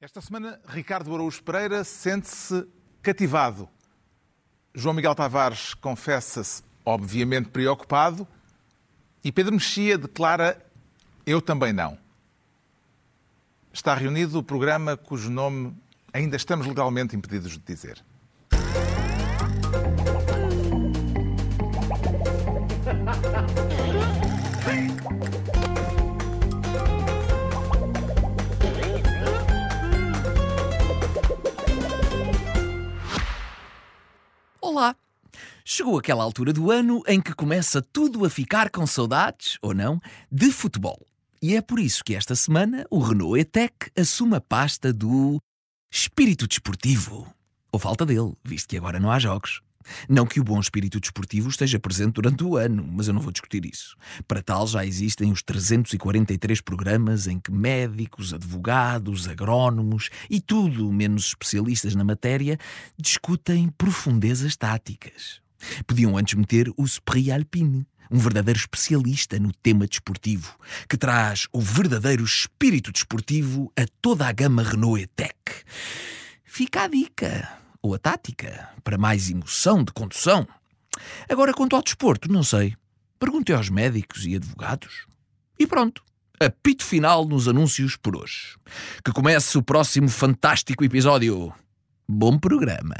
Esta semana, Ricardo Araújo Pereira sente-se cativado. João Miguel Tavares confessa-se, obviamente, preocupado. E Pedro Mexia declara: Eu também não. Está reunido o programa cujo nome ainda estamos legalmente impedidos de dizer. Chegou aquela altura do ano em que começa tudo a ficar com saudades, ou não, de futebol. E é por isso que esta semana o Renault E-Tech assume a pasta do espírito desportivo. Ou falta dele, visto que agora não há jogos. Não que o bom espírito desportivo esteja presente durante o ano, mas eu não vou discutir isso. Para tal, já existem os 343 programas em que médicos, advogados, agrónomos e tudo menos especialistas na matéria discutem profundezas táticas. Podiam antes meter o Spree Alpine, um verdadeiro especialista no tema desportivo, que traz o verdadeiro espírito desportivo a toda a gama Renault E-Tech. Fica a dica ou a tática para mais emoção de condução. Agora, quanto ao desporto, não sei. Perguntei aos médicos e advogados. E pronto. Apito final nos anúncios por hoje. Que comece o próximo fantástico episódio. Bom programa.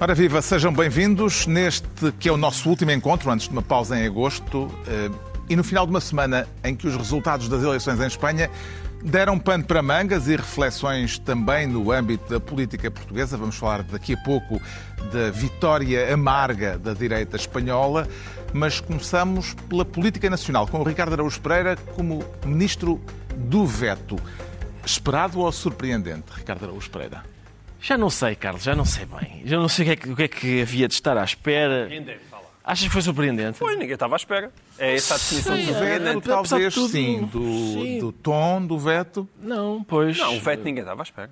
Ora viva, sejam bem-vindos neste que é o nosso último encontro antes de uma pausa em agosto eh, e no final de uma semana em que os resultados das eleições em Espanha deram pano para mangas e reflexões também no âmbito da política portuguesa. Vamos falar daqui a pouco da vitória amarga da direita espanhola, mas começamos pela política nacional, com o Ricardo Araújo Pereira como ministro do veto. Esperado ou surpreendente, Ricardo Araújo Pereira? Já não sei, Carlos, já não sei bem. Já não sei o que é que, o que, é que havia de estar à espera. Achas que foi surpreendente? Pois, ninguém estava à espera. É essa a definição Sim, de é, veto. é, de talvez tudo, sim, do, sim. do tom do veto. Não, pois. Não, o veto ninguém estava à espera.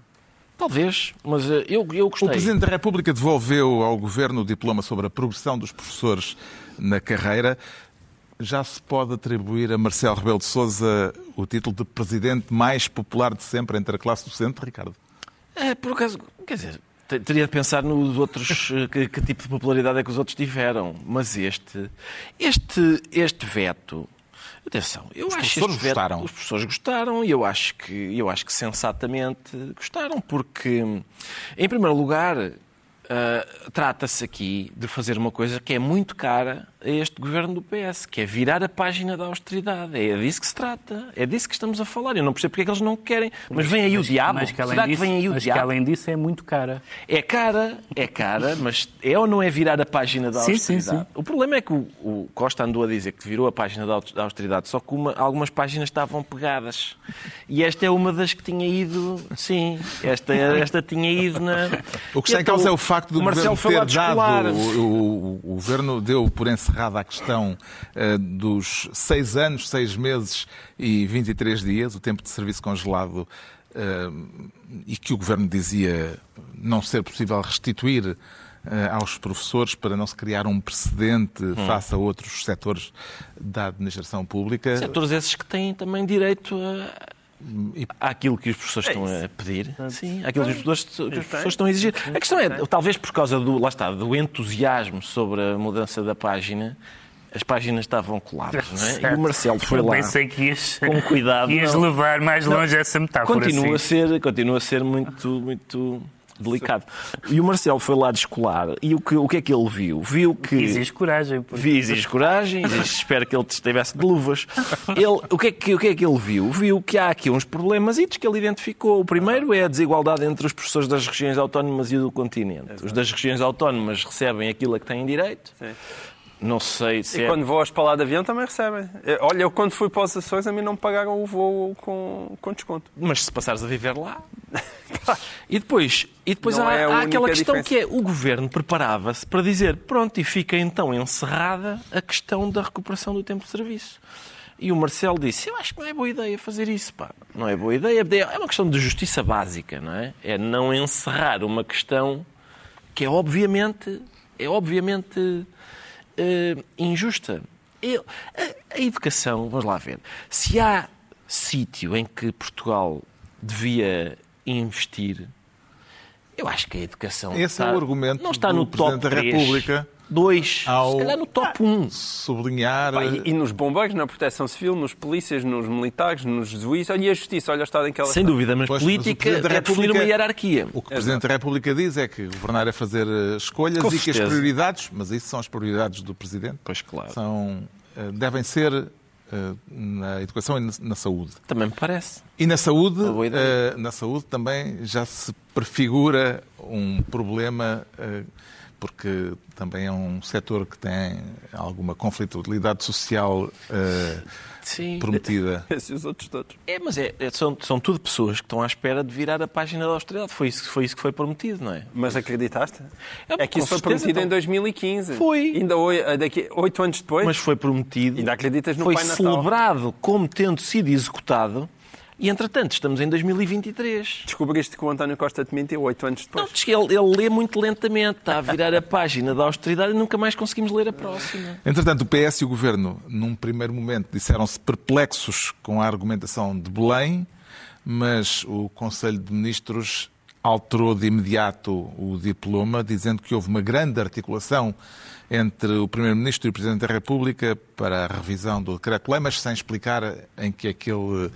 Talvez, mas eh, eu, eu O gostei. Presidente da República devolveu ao Governo o diploma sobre a progressão dos professores na carreira. Já se pode atribuir a Marcelo Rebelo de Sousa o título de Presidente mais popular de sempre entre a classe docente, Ricardo? É, por acaso, quer dizer, te- teria de pensar nos outros, eh, que, que tipo de popularidade é que os outros tiveram. Mas este, este, este veto. Atenção, eu Os acho que professores veto- gostaram. Os professores gostaram e eu acho que, eu acho que sensatamente gostaram, porque, em primeiro lugar, ah, trata-se aqui de fazer uma coisa que é muito cara a este governo do PS, que é virar a página da austeridade. É disso que se trata. É disso que estamos a falar. Eu não percebo porque é que eles não querem. Mas vem aí o diabo. Mas que além Será disso, que vem aí o mas que diabo? além disso é muito cara. É cara, é cara, mas é ou não é virar a página da Sim, austeridade? sim, sim. O problema é que o, o Costa andou a dizer que virou a página da aus- da austeridade, só que uma- algumas páginas estavam pegadas. E esta é uma das que tinha ido, sim, esta, esta tinha ido na... O que está em causa é o facto do o Marcelo Governo ter dado. O, o- o Governo deu por encerrada a questão eh, dos seis anos, seis meses e 23 dias, o tempo de serviço congelado, eh, e que o Governo dizia não ser possível restituir eh, aos professores para não se criar um precedente Hum. face a outros setores da administração pública. Setores esses que têm também direito a... Àquilo que os professores estão a pedir. Sim, àquilo que os professores, que os professores estão a exigir. A questão é, talvez por causa do, lá está, do entusiasmo sobre a mudança da página, as páginas estavam coladas, não é? E o Marcelo foi lá. Pensei que ias, Com cuidado, ias não. levar mais longe essa metáfora. Continua a assim. ser, continua a ser muito, muito delicado. E o Marcelo foi lá descolar e o que, o que é que ele viu? Viu que Exige coragem. Vi, exige coragem, exige, espero que ele estivesse de luvas. Ele, o, que é que, o que é que ele viu? Viu que há aqui uns problemas que ele identificou. O primeiro é a desigualdade entre os professores das regiões autónomas e do continente. Os das regiões autónomas recebem aquilo a que têm direito. Sim. Não sei se E é... quando voas para lá de avião também recebem. Eh, Olha, eu quando fui para os Açores a mim não me pagaram o voo com, com desconto. Mas se passares a viver lá. e depois, e depois Não há, é há aquela questão diferença. que é o governo preparava-se para dizer pronto, e fica então encerrada a questão da recuperação do tempo de serviço. E o Marcelo disse: Eu acho que não é boa ideia fazer isso, pá. Não é boa ideia. É uma questão de justiça básica, não é? É não encerrar uma questão que é obviamente, é obviamente eh, injusta. Eu- a, a educação, vamos lá ver, se há sítio em que Portugal devia investir, eu acho que a educação. Esse está, é o argumento não está do no top da 3, República 2, ao- se calhar no top 1. sublinhar. Pá, e, e nos bombeiros, na proteção civil, nos polícias, nos militares, nos juízes, olha e a justiça, olha o estado em que ela Sem está. dúvida, mas Pois, mas política da é definir uma hierarquia. O que o Presidente da República diz é que governar é fazer eh, escolhas Com e que as certeza. prioridades, mas isso são as prioridades do Presidente, Pois claro. são, eh, devem ser eh, na educação e na, saúde. Também me parece. E na saúde, eh, na saúde também já se prefigura um problema, eh, porque também é um setor que tem alguma conflitualidade social eh, Sim. prometida. Esses e os outros todos. É, mas é, é- são, são tudo pessoas que estão à espera de virar a página da austeridade. Foi isso, foi isso que foi prometido, não é? Mas acreditaste? É, É que isso foi prometido em então. 2015. Foi. Ainda daqui, oito anos depois. Mas foi prometido. Ainda acreditas no foi Pai Natal? celebrado como tendo sido executado. E, entretanto, estamos em 2023. Descobriste que o António Costa te mentiu oito anos Não, depois. diz que ele, ele lê muito lentamente, está a virar a página da austeridade e nunca mais conseguimos ler a próxima. Entretanto, o PS e o Governo, num primeiro momento, disseram-se perplexos com a argumentação de Belém, mas o Conselho de Ministros alterou de imediato o diploma, dizendo que houve uma grande articulação entre o Primeiro-Ministro e o Presidente da República para a revisão do decreto-lei, mas sem explicar em que aquele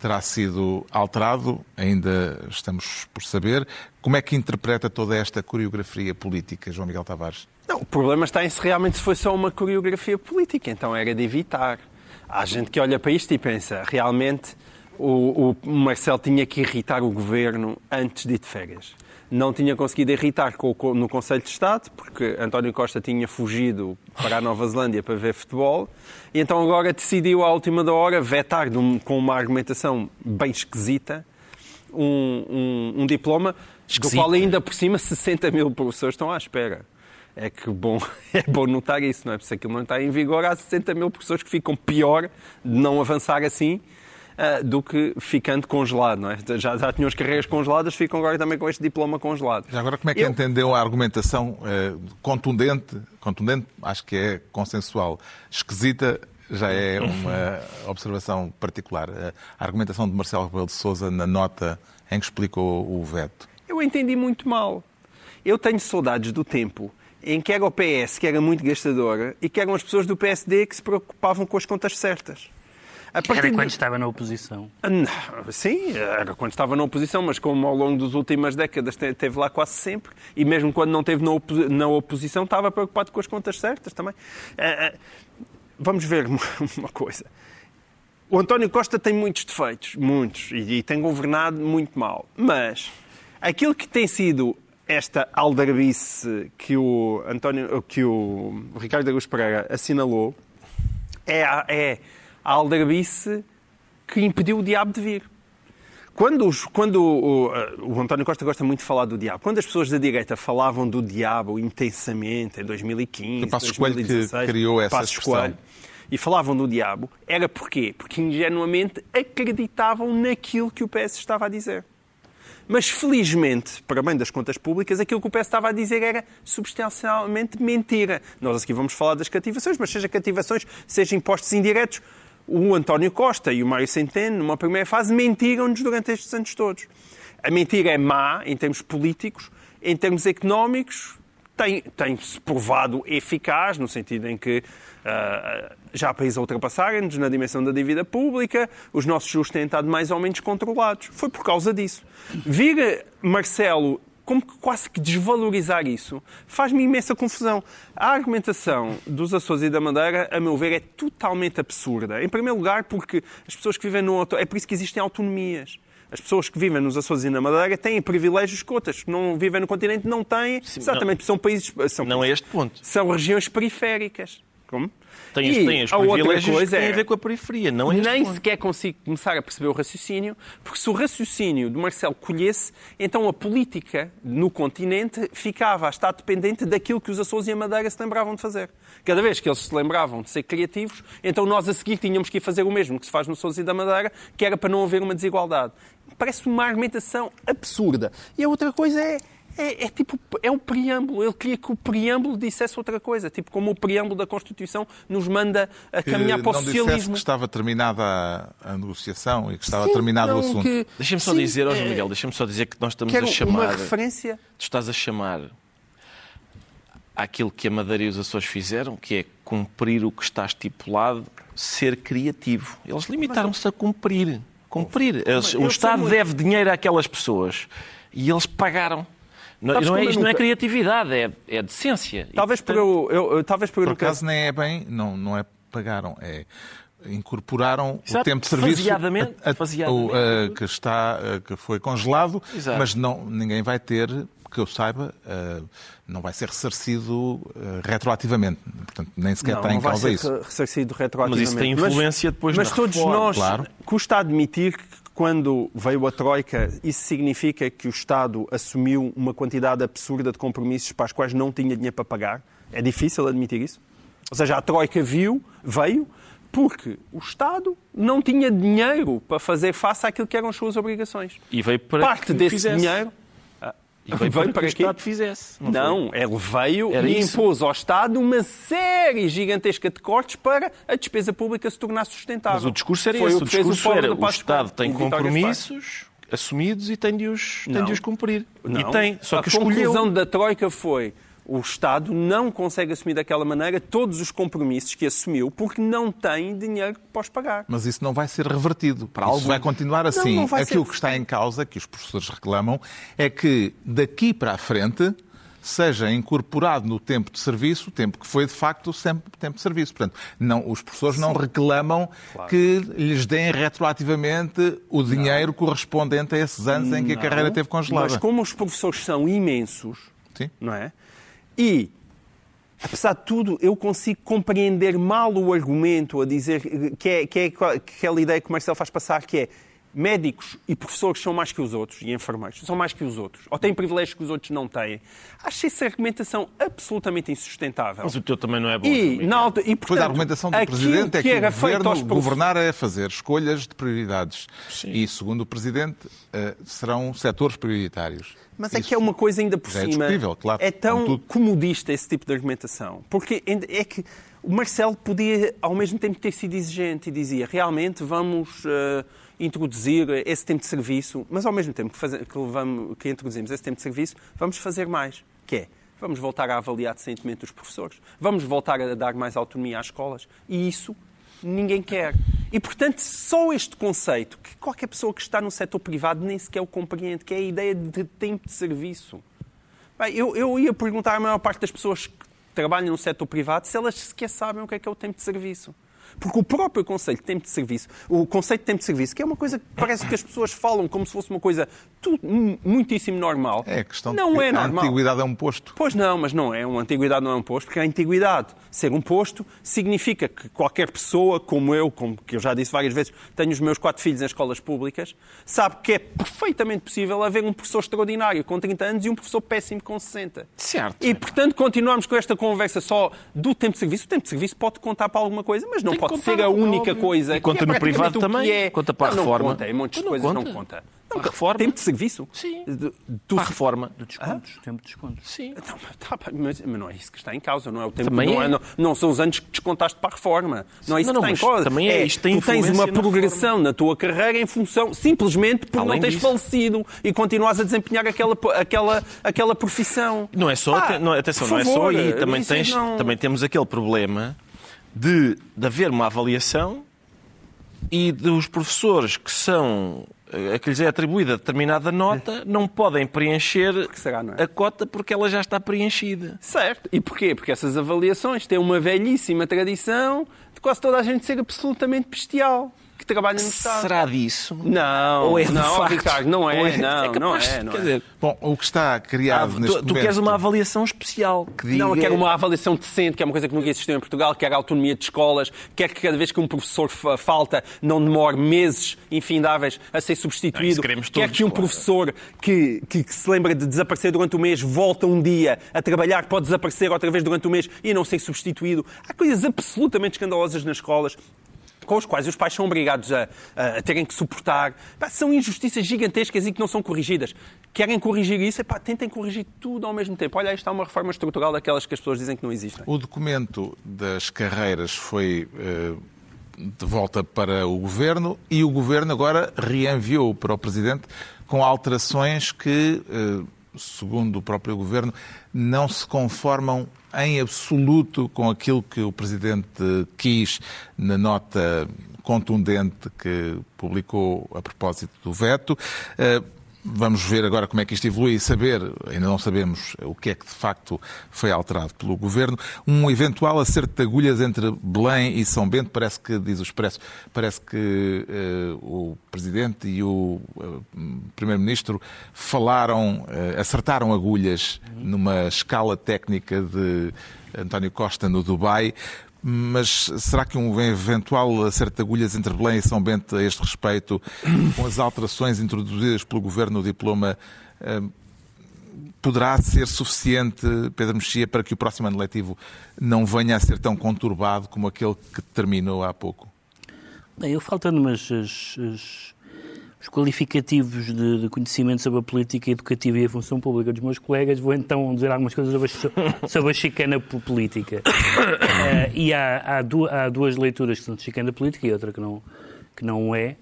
terá sido alterado, ainda estamos por saber. Como é que interpreta toda esta coreografia política, João Miguel Tavares? Não, o problema está em se realmente foi só uma coreografia política, então era de evitar. Há gente que olha para isto e pensa, realmente o, o Marcelo tinha que irritar o governo antes de ir de férias. Não tinha conseguido irritar no Conselho de Estado, porque António Costa tinha fugido para a Nova Zelândia para ver futebol, e então agora decidiu à última da hora vetar com uma argumentação bem esquisita um, um- um diploma do Esquisita. qual ainda por cima 60 mil professores estão à espera. É que bom, é bom notar isso, não é? Se aquilo não está em vigor, há 60 mil pessoas que ficam pior de não avançar assim ah, do que ficando congelado, não é? Já, já tinham as carreiras congeladas, ficam agora também com este diploma congelado. Já agora, como é que Eu- entendeu a argumentação eh, contundente, contundente, acho que é consensual, esquisita, já é uma observação particular, Eh, a argumentação de Marcelo Rebelo de Sousa na nota em que explicou o veto. Eu entendi muito mal. Eu tenho saudades do tempo em que era o PS que era muito gastadora e que eram as pessoas do PSD que se preocupavam com as contas certas. Era quando de- estava na oposição. Não, Sim, era quando estava na oposição, mas como ao longo das últimas décadas te- esteve lá quase sempre, e mesmo quando não esteve na, opo- na oposição, estava preocupado com as contas certas também. Ah, ah, Vamos ver uma coisa. O António Costa tem muitos defeitos, muitos, e, tem governado muito mal. Mas aquilo que tem sido esta aldrabice que o, António, que o Ricardo Augusto Pereira assinalou é é a aldrabice que impediu o diabo de vir. Quando, os- quando o, o- o António Costa gosta muito de falar do diabo, quando as pessoas da direita falavam do diabo intensamente em 2015, Foi Passos Coelho que 2016, criou essa Passos expressão. Coelho, e falavam do diabo, era porquê? Porque ingenuamente acreditavam naquilo que o PS estava a dizer. Mas felizmente, para bem das contas públicas, aquilo que o PS estava a dizer era substancialmente mentira. Nós aqui vamos falar das cativações, mas seja cativações, seja impostos indiretos, o António Costa e o Mário Centeno, numa primeira fase, mentiram-nos durante estes anos todos. A mentira é má em termos políticos, em termos económicos, tem- tem-se provado eficaz, no sentido em que ah, já há países a ultrapassarem-nos na dimensão da dívida pública, os nossos juros têm estado mais ou menos controlados. Foi por causa disso. Vir Marcelo como que quase que desvalorizar isso faz-me imensa confusão. A argumentação dos Açores e da Madeira, a meu ver, é totalmente absurda. Em primeiro lugar, porque as pessoas que vivem no auto... é por isso que existem autonomias. As pessoas que vivem nos Açores e na Madeira têm privilégios que outras que não vivem no continente não têm, exatamente porque são países... São, Não é este ponto. são regiões periféricas. Como? Tem, E tem os privilégios coisa que têm é- a ver com a periferia, não é nem ponto. sequer consigo começar a perceber o raciocínio, porque se o raciocínio do Marcelo colhesse, então a política no continente ficava a estar dependente daquilo que os Açores e a Madeira se lembravam de fazer. Cada vez que eles se lembravam de ser criativos, então nós a seguir tínhamos que ir fazer o mesmo que se faz nos Açores e da Madeira, que era para não haver uma desigualdade. Parece uma argumentação absurda. E a outra coisa é É, é tipo, é o preâmbulo. Ele queria que o preâmbulo dissesse outra coisa. Tipo, como o preâmbulo da Constituição nos manda a Que caminhar para o não dissesse socialismo. que estava terminada a, a negociação e que estava Sim, terminado o não, assunto. que- Deixa-me só sim, dizer, é- Miguel, deixa-me só dizer que nós estamos Quero a uma chamar. referência. Tu estás a chamar àquilo que a Madeira e os Açores fizeram, que é cumprir o que está estipulado, ser criativo. Eles limitaram-se a cumprir. Cumprir. Eles- o Estado deve dinheiro àquelas pessoas e eles pagaram. Não, não é, isto não é criatividade, é, é decência. E, Talvez por portanto, eu, eu, eu- talvez por eu Por nunca- acaso nem é bem, não, não é pagaram, é incorporaram Exato, o tempo de serviço faseadamente, a- a- faseadamente. o, a- que está a- que foi congelado, Exato. mas não ninguém vai ter que eu saiba, não vai ser ressarcido retroativamente. Portanto, nem sequer Não, está em não vai causa ser isso. re- ressarcido retroativamente. Mas isso tem influência depois Mas na todos reforma, nós, claro. custa admitir que quando veio a Troika, isso significa que o Estado assumiu uma quantidade absurda de compromissos para os quais não tinha dinheiro para pagar. É difícil admitir isso. Ou seja, a Troika viu, veio, porque o Estado não tinha dinheiro para fazer face àquilo que eram as suas obrigações. E veio para Parte desse fizesse. dinheiro E veio, veio para, que o Estado fizesse. foi? Não, ele veio Era e isso. impôs ao Estado uma série gigantesca de cortes para a despesa pública se tornar sustentável. Mas o discurso era Foi esse. o O discurso Fórum era o Estado tem o compromissos assumidos e tem de os, tem Não. de os cumprir. Não. E tem. Só a que escolheu. conclusão da Troika foi o Estado não consegue assumir daquela maneira todos os compromissos que assumiu porque não tem dinheiro para os pagar. Mas isso não vai ser revertido. Para isso vai continuar assim. não vai Aquilo ser. que está em causa, que os professores reclamam, é que daqui para a frente seja incorporado no tempo de serviço o tempo que foi de facto sempre tempo de serviço. Portanto, não, os professores não reclamam que lhes deem retroativamente o dinheiro correspondente a esses anos em que a carreira esteve congelada. Mas como os professores são imensos, Sim. não é? E, apesar de tudo, eu consigo compreender mal o argumento a dizer que é, que é aquela ideia que o Marcelo faz passar, que é médicos e professores são mais que os outros, e enfermeiros são mais que os outros, ou têm privilégios que os outros não têm. Acho essa argumentação absolutamente insustentável. Mas o teu também não é bom. E, na alta, e Depois portanto, a argumentação do Presidente é que, o governo, governar é fazer escolhas de prioridades. E, segundo o Presidente, eh, serão setores prioritários. Mas é que é uma coisa ainda por é cima. discutível, claro, É tão comodista esse tipo de argumentação. Porque é que o Marcelo podia, ao mesmo tempo, ter sido exigente e dizia realmente vamos eh, introduzir esse tempo de serviço, mas ao mesmo tempo que, faze- que, levamos- que introduzimos esse tempo de serviço, vamos fazer mais. Que é, vamos voltar a avaliar decentemente os professores, vamos voltar a dar mais autonomia às escolas. E isso ninguém quer. E, portanto, só este conceito, que qualquer pessoa que está no setor privado nem sequer o compreende, que é a ideia de tempo de serviço. Bem, eu, eu ia perguntar à maior parte das pessoas que trabalham no setor privado se elas sequer sabem o que é que é o tempo de serviço. Porque o próprio conceito de tempo de serviço, o conceito de tempo de serviço, que é uma coisa que parece que as pessoas falam como se fosse uma coisa tudo, mu- muitíssimo normal. É a questão não de é a normal. antiguidade é um posto. Pois não, mas não é. Uma antiguidade não é um posto, porque a antiguidade ser um posto significa que qualquer pessoa, como eu, como que eu já disse várias vezes, tenho os meus quatro filhos em escolas públicas, sabe que é perfeitamente possível haver um professor extraordinário com 30 anos e um professor péssimo com 60. Certo. E, portanto, continuamos com esta conversa só do tempo de serviço. O tempo de serviço pode contar para alguma coisa, mas não pode ser a única óbvio. coisa. E conta que é no privado também, é. conta para a não, reforma. Não conta, em montes de Não coisas conta. não conta. A reforma. Tempo de serviço? Sim. Tu a reforma. De descontos, tempo de descontos. Sim. Então, tá mas, mas não é isso que está em causa, não é o tempo, Também não, é. não, não são os anos que descontaste para a reforma. Não é isso Não, que não, está em causa. também é, isto tem tu tens uma na progressão na tua carreira em função, simplesmente por Além não teres disso. falecido e continuas a desempenhar aquela, aquela, aquela profissão. Não é só, Pá, aten- não, atenção, não é só aí. Também, isso tens, não- também temos aquele problema de, de haver uma avaliação e dos professores que são a que lhes é atribuída determinada nota não podem preencher será, não é? a cota porque ela já está preenchida. Certo. E porquê? Porque essas avaliações têm uma velhíssima tradição de quase toda a gente ser absolutamente bestial que trabalha no Estado. Será disso? Não, Ou é de não, facto? Ricardo, não é, Ou não, não capaz é, de- não quer é. dizer, Bom, o que está ah, criado neste tu, tu momento... queres uma avaliação especial que diga... Não, eu quero uma avaliação decente, que é uma coisa que nunca existiu em Portugal, quero a autonomia de escolas, quero que cada vez que um professor fa- falta não demore meses infindáveis a ser Não, substituído. quero todos, que um professor que, que- que se lembra de desaparecer durante o mês volta um dia a trabalhar, pode desaparecer outra vez durante o mês e não ser substituído. Há coisas absolutamente escandalosas nas escolas. Com os quais os pais são obrigados a, a- terem que suportar. Pá, são injustiças gigantescas e que não são corrigidas. Querem corrigir isso? Epá, tentem corrigir tudo ao mesmo tempo. Olha, está uma reforma estrutural daquelas que as pessoas dizem que não existem. O documento das carreiras foi eh, de volta para o Governo e o Governo agora reenviou para o Presidente com alterações que, eh, segundo o próprio Governo, não se conformam em absoluto com aquilo que o Presidente quis na nota contundente que publicou a propósito do veto. Eh, Vamos ver agora como é que isto evolui e saber, ainda não sabemos o que é que de facto foi alterado pelo Governo. Um eventual acerto de agulhas entre Belém e São Bento, parece que, diz o Expresso, parece que eh, o Presidente e o eh, Primeiro-Ministro falaram, eh, acertaram agulhas numa escala técnica de António Costa no Dubai. Mas será que um eventual acerto de agulhas entre Belém e São Bento a este respeito, com as alterações introduzidas pelo Governo no diploma, eh, poderá ser suficiente, Pedro Mexia, para que o próximo ano letivo não venha a ser tão conturbado como aquele que terminou há pouco? Bem, eu faltando mas as- as- os qualificativos de, de conhecimento sobre a política educativa e a função pública dos meus colegas, vou então dizer algumas coisas sobre a, sobre a chicana po- política. Eh, e há, há, du- há duas leituras que são de chicana política e outra que não, que não é.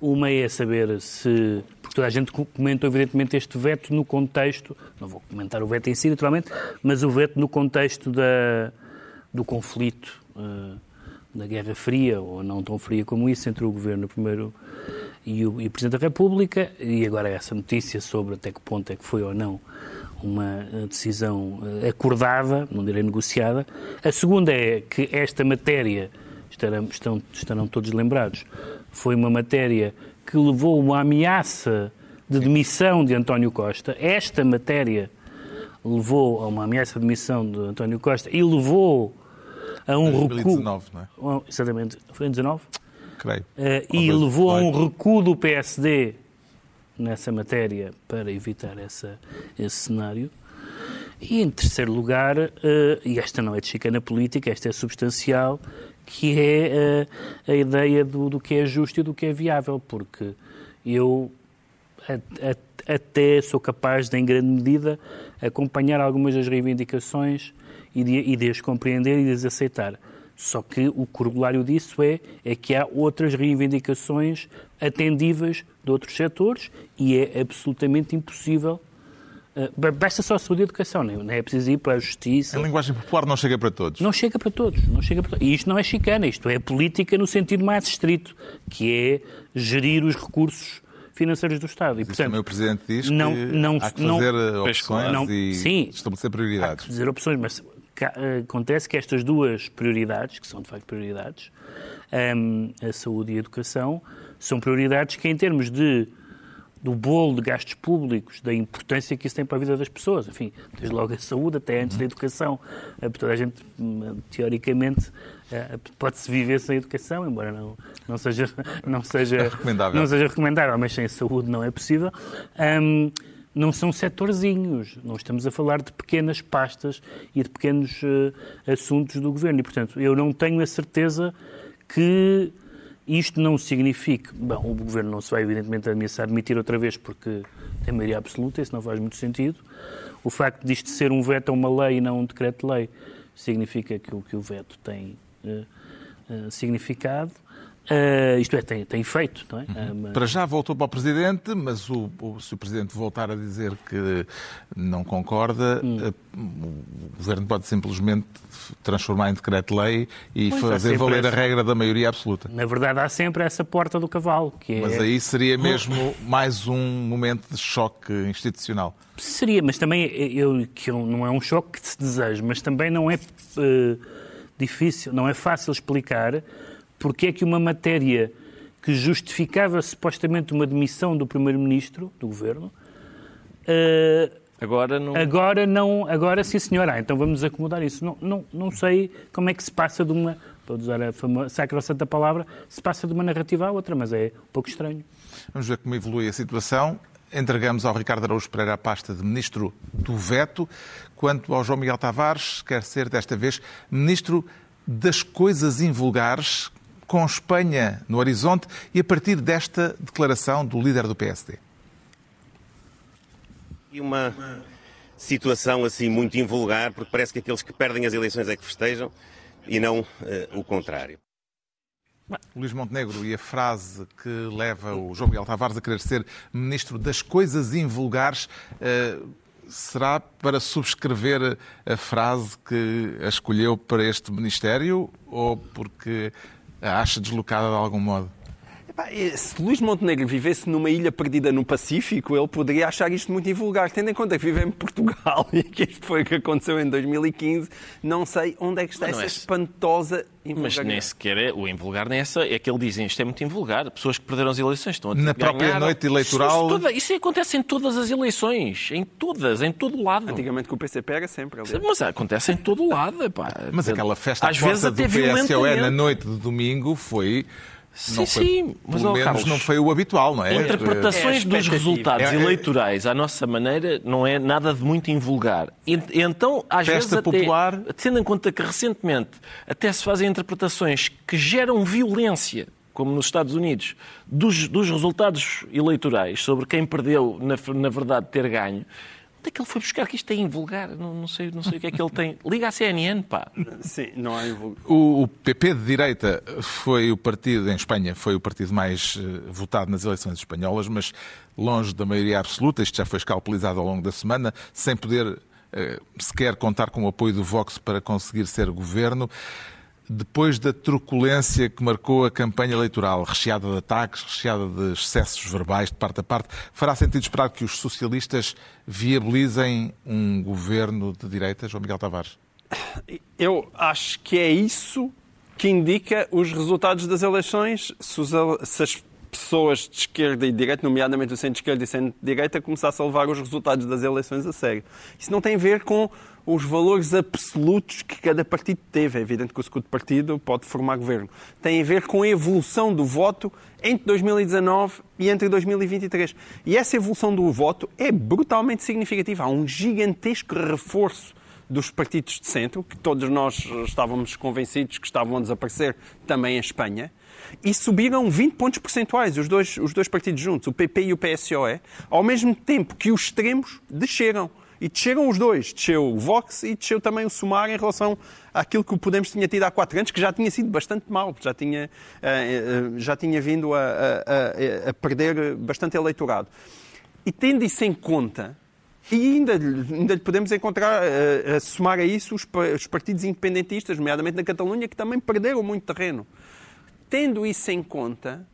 Uma é saber se. Porque toda a gente co- comentou, evidentemente, este veto no contexto. Não vou comentar o veto em si, naturalmente, mas o veto no contexto da, do conflito. eh, da Guerra Fria, ou não tão fria como isso, entre o Governo primeiro e o, e o Presidente da República, e agora essa notícia sobre até que ponto é que foi ou não uma eh, decisão eh, acordada, não direi negociada. A segunda é que esta matéria, estarão, estão, estarão todos lembrados, foi uma matéria que levou uma ameaça de demissão de António Costa. Esta matéria levou a uma ameaça de demissão de António Costa e levou a um recuo. 2019, não é? Exatamente, foi em 19? Creio. Eh, e levou a um 2018. recuo do PSD nessa matéria para evitar essa, esse cenário. E em terceiro lugar, eh, e esta não é de chicana política, esta é substancial, que é eh, a ideia do, do que é justo e do que é viável, porque eu até sou capaz de, em grande medida, acompanhar algumas das reivindicações e de, e de as compreender e de as aceitar. Só que o corolário disso é, é que há outras reivindicações atendíveis de outros setores e é absolutamente impossível. eh, ba- basta só a saúde e a educação, não é- não é preciso ir para a justiça. A linguagem popular não chega para todos. Não chega para todos, não chega para. E isto não é chicana, isto é política no sentido mais estrito, que é gerir os recursos financeiros do Estado. E, Isso também o Presidente diz não- que não- há que não- fazer Pois, opções não- e sim. estabelecer há prioridades. que dizer opções, mas acontece que estas duas prioridades, que são de facto prioridades, hum, a saúde e a educação, são prioridades que, em termos de do bolo de gastos públicos, da importância que isso tem para a vida das pessoas. Enfim, desde logo a saúde até antes da educação. Eh, Toda a gente, hum, teoricamente, eh, pode-se viver sem educação, embora não, não seja, não seja recomendável. Não seja recomendável, mas sem saúde não é possível. Hum, não são setorzinhos, não estamos a falar de pequenas pastas e de pequenos eh, assuntos do governo. E, portanto, eu não tenho a certeza que isto não signifique. Bom, o governo não se vai, evidentemente, ameaçar admitir outra vez porque tem maioria absoluta, isso não faz muito sentido. O facto disto ser um veto a uma lei e não um decreto-lei significa que o, que o veto tem eh, eh, significado. Eh, isto é, tem, tem efeito, não é? Ah, mas- Para já voltou para o Presidente, mas o, o- se o Presidente voltar a dizer que não concorda, Hum. eh, o Governo pode simplesmente transformar em decreto-lei e Pois, fazer valer a essa- regra da maioria absoluta. Na verdade, há sempre essa porta do cavalo, que é... Mas aí seria mesmo mais um momento de choque institucional. Seria, mas também eu, que eu- não é um choque que se deseja, mas também não é eh, difícil, não é fácil explicar porque é que uma matéria que justificava supostamente uma demissão do Primeiro-Ministro, do Governo, eh, Agora não. agora não, agora sim senhora, ah, então vamos acomodar isso. Não, não, não sei como é que se passa de uma, para usar a famosa sacrossanta palavra, se passa de uma narrativa à outra, mas é um pouco estranho. Vamos ver como evolui a situação. Entregamos ao Ricardo Araújo Pereira a pasta de Ministro do Veto. Quanto ao João Miguel Tavares, quer ser desta vez Ministro das Coisas Invulgares, com Espanha no horizonte e a partir desta declaração do líder do PSD. E uma situação assim muito invulgar, porque parece que aqueles que perdem as eleições é que festejam e não uh, o contrário. Luís Montenegro, e a frase que leva o João Miguel Tavares a querer ser ministro das coisas invulgares, uh, será para subscrever a frase que a escolheu para este ministério ou porque acha deslocada de algum modo? Se Luís Montenegro vivesse numa ilha perdida no Pacífico, ele poderia achar isto muito invulgar. Tendo em conta que vive em Portugal e que isto foi o que aconteceu em 2015, não sei onde é que está essa é... espantosa mas nem sequer é, o invulgar nessa é, que ele diz isto é muito invulgar. Pessoas que perderam as eleições estão a Na própria noite eleitoral. Isso, isso, isso, acontece em todas as eleições. Em todas, em todo lado. Antigamente com o PCP era sempre. Aliás. Mas acontece em todo lado. Pá. Mas aquela festa às vezes até do PSOE na noite de domingo foi Sim, não foi, sim, mas pelo menos Carlos, não foi o habitual, não é? Interpretações é dos resultados é, é, eleitorais à nossa maneira não é nada de muito invulgar. E, então, às Festa vezes, popular... até, tendo em conta que recentemente até se fazem interpretações que geram violência, como nos Estados Unidos, dos, dos resultados eleitorais sobre quem perdeu, na, na verdade, ter ganho, Onde é que ele foi buscar que isto é invulgar? Não, não, sei, não sei o que é que ele tem. Liga à CNN, pá. Sim, não há invulgar. O, o, PP de direita foi o partido, em Espanha, foi o partido mais uh, votado nas eleições espanholas, mas longe da maioria absoluta. Isto já foi escalpelizado ao longo da semana, sem poder uh, sequer contar com o apoio do Vox para conseguir ser governo depois da truculência que marcou a campanha eleitoral, recheada de ataques, recheada de excessos verbais de parte a parte, fará sentido esperar que os socialistas viabilizem um governo de direita, João Miguel Tavares? Eu acho que é isso que indica os resultados das eleições. Se, as pessoas de esquerda e de direita, nomeadamente o centro-esquerda e centro-direita, começassem a levar os resultados das eleições a sério. Isso não tem a ver com os valores absolutos que cada partido teve. É evidente que o segundo partido pode formar governo. Tem a ver com a evolução do voto entre 2019 e entre 2023. E essa evolução do voto é brutalmente significativa. Há um gigantesco reforço dos partidos de centro, que todos nós estávamos convencidos que estavam a desaparecer também em Espanha, e subiram 20 pontos percentuais, os dois, os dois partidos juntos, o PP e o PSOE, ao mesmo tempo que os extremos desceram. E desceram os dois. Desceu o Vox e desceu também o Sumar em relação àquilo que o Podemos tinha tido há quatro anos, que já tinha sido bastante mal, já tinha, eh, eh, já tinha vindo a, a, a perder bastante eleitorado. E tendo isso em conta, e ainda, ainda podemos encontrar, a, eh, a somar a isso, os, os partidos independentistas, nomeadamente na Catalunha, que também perderam muito terreno. Tendo isso em conta,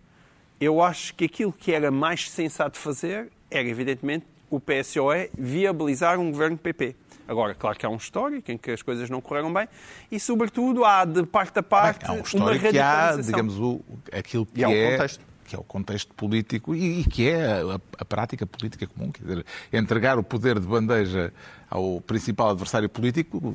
eu acho que aquilo que era mais sensato fazer era, evidentemente, o PSOE viabilizar um governo PP. Agora, claro que há um histórico em que as coisas não correram bem e, sobretudo, há de parte a parte bem, há um histórico que há, digamos, o, aquilo que e há é... contexto que é o contexto político e, e que é a, a, prática política comum. Quer dizer, entregar o poder de bandeja ao principal adversário político,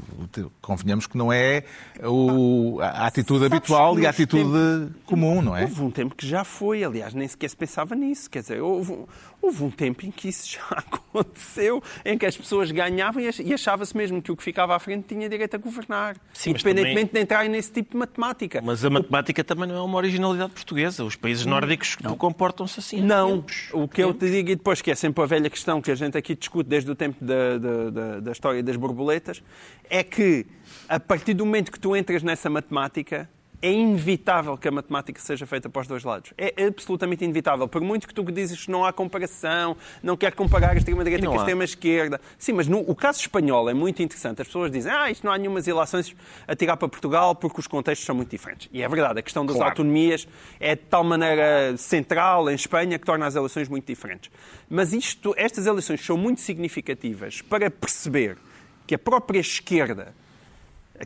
convenhamos que não é o, a atitude Sabes, habitual e a atitude tempo, comum, não é? Houve um tempo que já foi, aliás, nem sequer se pensava nisso. Quer dizer, houve, houve um tempo em que isso já aconteceu, em que as pessoas ganhavam e achava-se mesmo que o que ficava à frente tinha direito a governar, Sim, independentemente também... de entrarem nesse tipo de matemática. Mas a matemática o... também não é uma originalidade portuguesa. Os países nórdicos comportam-se assim. Não. O que eu te digo, e depois que é sempre a velha questão que a gente aqui discute desde o tempo da, da, da, da história das borboletas, é que a partir do momento que tu entras nessa matemática, é inevitável que a matemática seja feita para os dois lados. É absolutamente inevitável. Por muito que tu dizes que não há comparação, não quer comparar a extrema-direita com a extrema-esquerda. Sim, mas no, o caso espanhol é muito interessante. As pessoas dizem ah, isto não há nenhumas ilações a tirar para Portugal porque os contextos são muito diferentes. E é verdade, a questão das claro. autonomias é de tal maneira central em Espanha que torna as eleições muito diferentes. Mas isto, estas eleições são muito significativas para perceber que a própria esquerda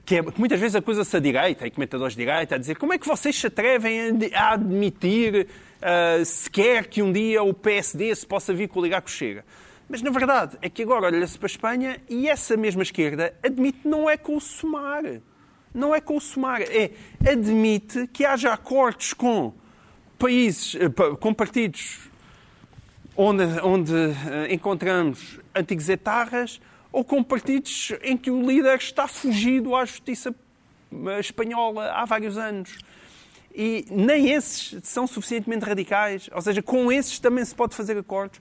que, é, que muitas vezes acusa-se a direita, e comentadores de direita, a dizer como é que vocês se atrevem a admitir uh, sequer que um dia o PSD se possa vir coligar com o Chega. Mas, na verdade, é que agora olha-se para a Espanha e essa mesma esquerda admite não é com o. Não é com o. É admite que haja acordos com países, eh, com partidos onde, onde eh, encontramos antigos etarras, ou com partidos em que o líder está fugido à justiça espanhola há vários anos. E nem esses são suficientemente radicais. Ou seja, com esses também se pode fazer acordos.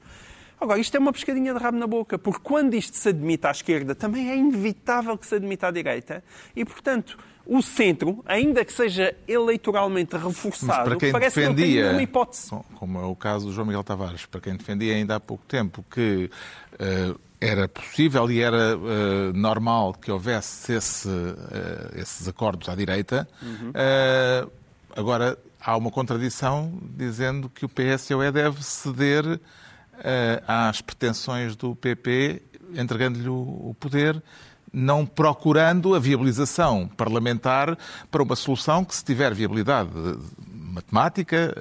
Agora, isto é uma pescadinha de rabo na boca, porque quando isto se admite à esquerda, também é inevitável que se admita à direita. E, portanto, o centro, ainda que seja eleitoralmente Mas reforçado, para quem parece que não tem defendia, nenhuma hipótese. com- como é o caso do João Miguel Tavares, para quem defendia ainda há pouco tempo que eh, era possível e era eh, normal que houvesse esse, eh, esses acordos à direita, eh, agora há uma contradição dizendo que o PSOE deve ceder às pretensões do PP, entregando-lhe o, poder, não procurando a viabilização parlamentar para uma solução que, se tiver viabilidade matemática,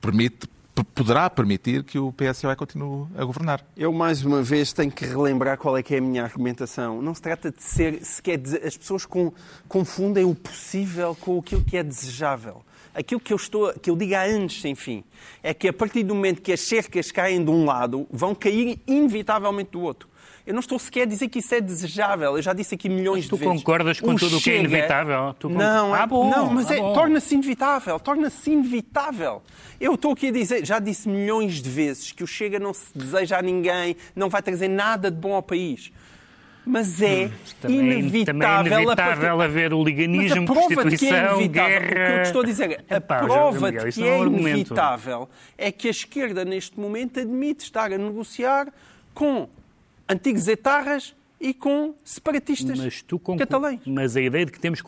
permite, poderá permitir que o PSOE continue a governar. Eu, mais uma vez, tenho que relembrar qual é que é a minha argumentação. Não se trata de ser... Se quer dizer, as pessoas com- confundem o possível com aquilo que é desejável. Aquilo que eu, estou, que eu digo há anos sem fim é que a partir do momento que as cercas caem de um lado, vão cair inevitavelmente do outro. Eu não estou sequer a dizer que isso é desejável. Eu já disse aqui milhões tu de vezes. concordas com tudo o que é inevitável? Tu Não, Ah, é- bom, não, mas ah, é- torna-se inevitável. Torna-se inevitável. Eu estou aqui a dizer, já disse milhões de vezes, que o Chega não se deseja a ninguém, não vai trazer nada de bom ao país. Mas é Também, inevitável. também é a inevitável partir- haver Mas oliganismo, a prova de que é inevitável, o que eu guerra... estou a dizer, a Epá, prova de que é é inevitável é que a esquerda, neste momento, admite estar a negociar com antigos etarras e com separatistas Mas, tu concor- catalães. mas a ideia de que temos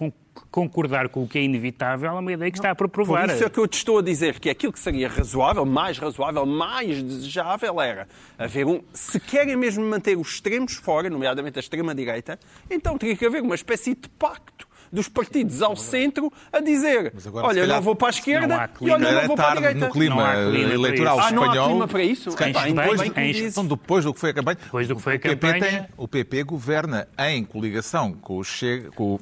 concordar com o que é inevitável é uma ideia que está para provar. Por isso é que eu te estou a dizer que aquilo que seria razoável, mais razoável, mais desejável era haver um. Se querem mesmo manter os extremos fora, nomeadamente a extrema-direita, então teria que haver uma espécie de pacto dos partidos ao centro a dizer: agora, olha, eu não vou para a esquerda e olha, eu não vou para a direita. no clima Não há clima para eleitoral isso. Ah, não há espanhol. clima para isso? Se calhar, Epá, ainda depois, bem dizes. então, depois do que foi a campanha, Depois do que foi a o PP campanha. tem- o PP governa em coligação com o Chega, com, o-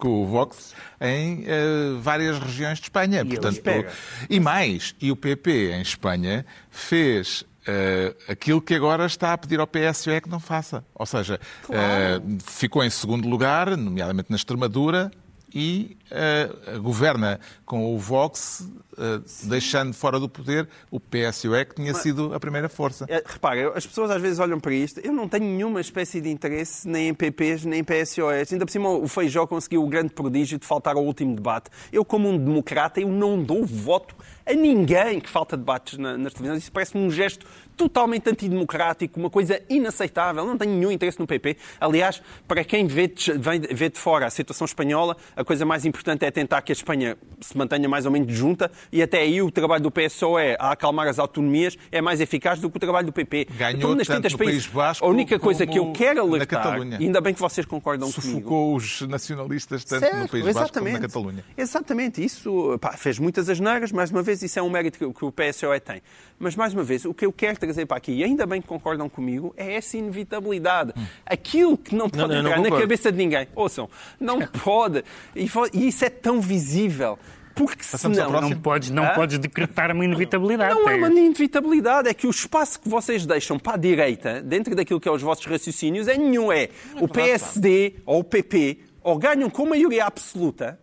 com o Vox em eh, várias regiões de Espanha. Portanto, pega. e mais, e o PP em Espanha fez eh, aquilo que agora está a pedir ao PSOE que não faça. Ou seja, eh, ficou em segundo lugar, nomeadamente na Extremadura, e eh, governa com o Vox, eh, deixando fora do poder o PSOE, que tinha sido a primeira força. É, repara, as pessoas às vezes olham para isto. Eu não tenho nenhuma espécie de interesse nem em PPs nem em PSOEs. Ainda por cima, o Feijó conseguiu o grande prodígio de faltar ao último debate. Eu, como um democrata, eu não dou voto a ninguém que falta debates na- nas televisões. Isso parece-me um gesto totalmente antidemocrático, uma coisa inaceitável. Não tenho nenhum interesse no PP. Aliás, para quem vê de, vem- vê de fora a situação espanhola, a coisa mais importante é tentar que a Espanha se mantenha mais ou menos junta e até aí o trabalho do PSOE a acalmar as autonomias é mais eficaz do que o trabalho do PP. Ganhou então, nas tanto no países, País Basco a única coisa que eu quero na alertar, ainda bem que vocês concordam comigo, Sufocou os nacionalistas tanto no Certo, País Basco como na Catalunha. Exatamente, isso pá, fez muitas asneiras, mais uma vez, isso é um mérito que, que o PSOE tem. Mas, mais uma vez, o que eu quero trazer para aqui, e ainda bem que concordam comigo, é essa inevitabilidade. Aquilo que não pode não, não entrar na concordo. cabeça de ninguém, ouçam, não pode, e, e isso é tão visível, porque Passamos senão... Não podes, não Hã? podes decretar uma inevitabilidade. Não é É- uma inevitabilidade, é que o espaço que vocês deixam para a direita, dentro daquilo que é os vossos raciocínios, é nenhum. É o PSD ou o PP ou ganham com maioria absoluta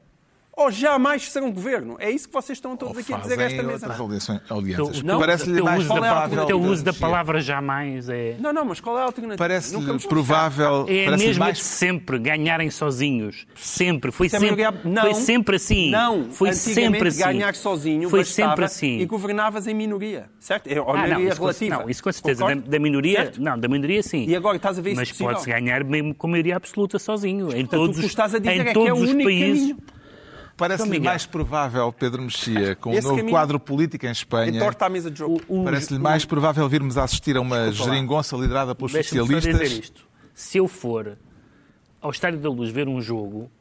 ou jamais serão governo. É isso que vocês estão todos Ou aqui a dizer esta mesa. alianças-. Não, Parece-lhe mais uso provável... O teu uso da palavra jamais é... Não, não, mas qual é a alternativa? Nunca Parece-lhe provável... É a parece-lhe mesma mais de sempre, ganharem sozinhos. Sempre. Foi é sempre, maioria- Não, foi sempre assim. Não, foi sempre assim. ganhar sozinho Foi sempre assim. e governavas em minoria, certo? É, ou Ah, não, isso, com- relativa. não, isso com certeza. Da, da minoria, Certo? não, da minoria sim. E agora estás a ver isso Mas pode-se ganhar mesmo com maioria absoluta sozinho. Em todos, tu os- estás a dizer em é que é o único países. caminho. Parece-lhe Miguel. mais provável, Pedro Mexia, com o Esse novo caminho- quadro político em Espanha... Entorta à mesa de jogo. O- Parece-lhe o- mais provável virmos a assistir a uma geringonça liderada pelos só dizer socialistas. isto. Se eu for ao Estádio da Luz ver um jogo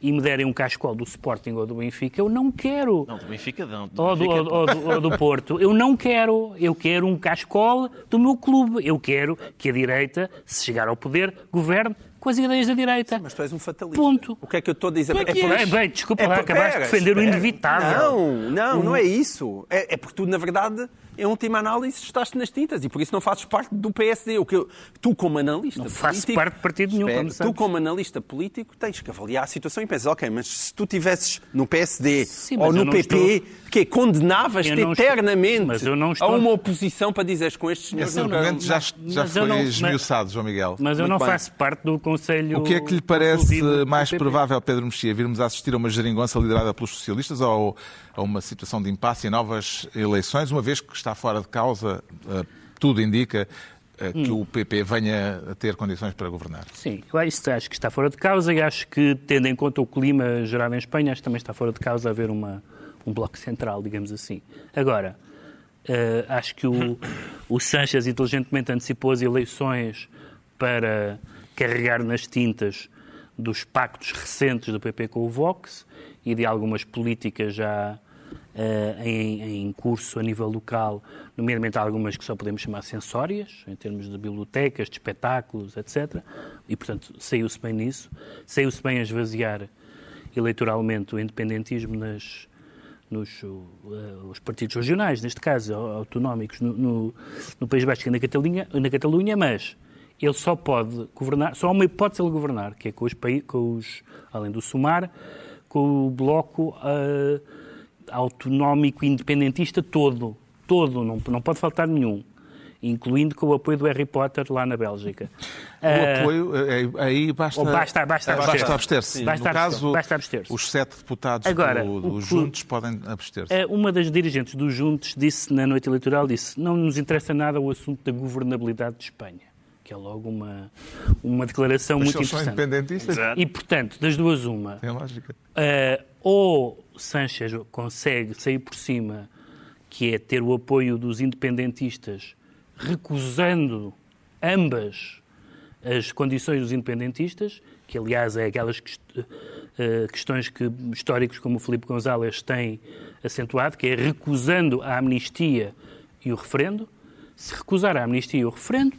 e me derem um cascol do Sporting ou do Benfica, eu não quero. Não, do Benfica não. Do Ou do, Benfica, ou- ou do- ou do Porto. Eu não quero. Eu quero um cascol do meu clube. Eu quero que a direita, se chegar ao poder, governe com as ideias da direita. Mas tu és um fatalista. Ponto. O que é que eu estou a dizer? É que por- Bem, bem, desculpa lá, por- acabaste de espera, defender o espera. inevitável. Não, não, não é isso. É, é porque tu, na verdade, em última análise, estás na tintas e por isso não fazes parte do PSD. O que eu- tu, como analista Não faço político... parte de partido nenhum, Espera, como Tu, sabes. como analista político, tens que avaliar a situação e pensas, ok, mas se tu tivesses no PSD Sim, ou no PP, que estou- eternamente mas eu não estou- a uma oposição para dizeres com estes senhores... Esse argumento já, já foi não- esmiuçado, João Miguel. Mas eu Muito não bem. faço parte do Conselho. O que é que lhe parece mais provável, Pedro Mexia, virmos a assistir a uma geringonça liderada pelos socialistas ou a uma situação de impasse em novas eleições, uma vez que está fora de causa, eh, tudo indica eh, que Hum. o PP venha a ter condições para governar? Sim, eu acho, acho que está fora de causa e acho que, tendo em conta o clima gerado em Espanha, acho que também está fora de causa haver uma, um bloco central, digamos assim. Agora, eh, acho que o, o Sánchez inteligentemente antecipou as eleições para carregar nas tintas dos pactos recentes do PP com o Vox e de algumas políticas já eh, em, em curso a nível local, nomeadamente algumas que só podemos chamar sensórias, em termos de bibliotecas, de espetáculos, etc. E, portanto, saiu-se bem nisso. Saiu-se bem a esvaziar eleitoralmente o independentismo nas, nos uh, os partidos regionais, neste caso, au- autonómicos, no, no, no País Basco e na Catalunha, na Catalunha, mas ele só pode governar, só há uma hipótese de ele governar, que é com os, com os além do Sumar, com o bloco uh, autonómico independentista todo, todo, não, não pode faltar nenhum, incluindo com o apoio do Harry Potter lá na Bélgica. O apoio, eh, aí basta, ou basta- basta abster-se. abster-se. Sim. No Basta abster- caso, basta abster-se. os sete deputados Agora, do, do o Juntos podem abster-se. Uma das dirigentes dos Juntos disse na noite eleitoral, disse, não nos interessa nada o assunto da governabilidade de Espanha, que é logo uma, uma declaração Mas muito eles são interessante. independentistas? E, portanto, das duas uma, Tem lógica. eh, ou Sanchez consegue sair por cima, que é ter o apoio dos independentistas, recusando ambas as condições dos independentistas, que aliás é aquelas eh, questões que históricos como o Filipe González têm acentuado, que é recusando a amnistia e o referendo. Se recusar a amnistia e o referendo,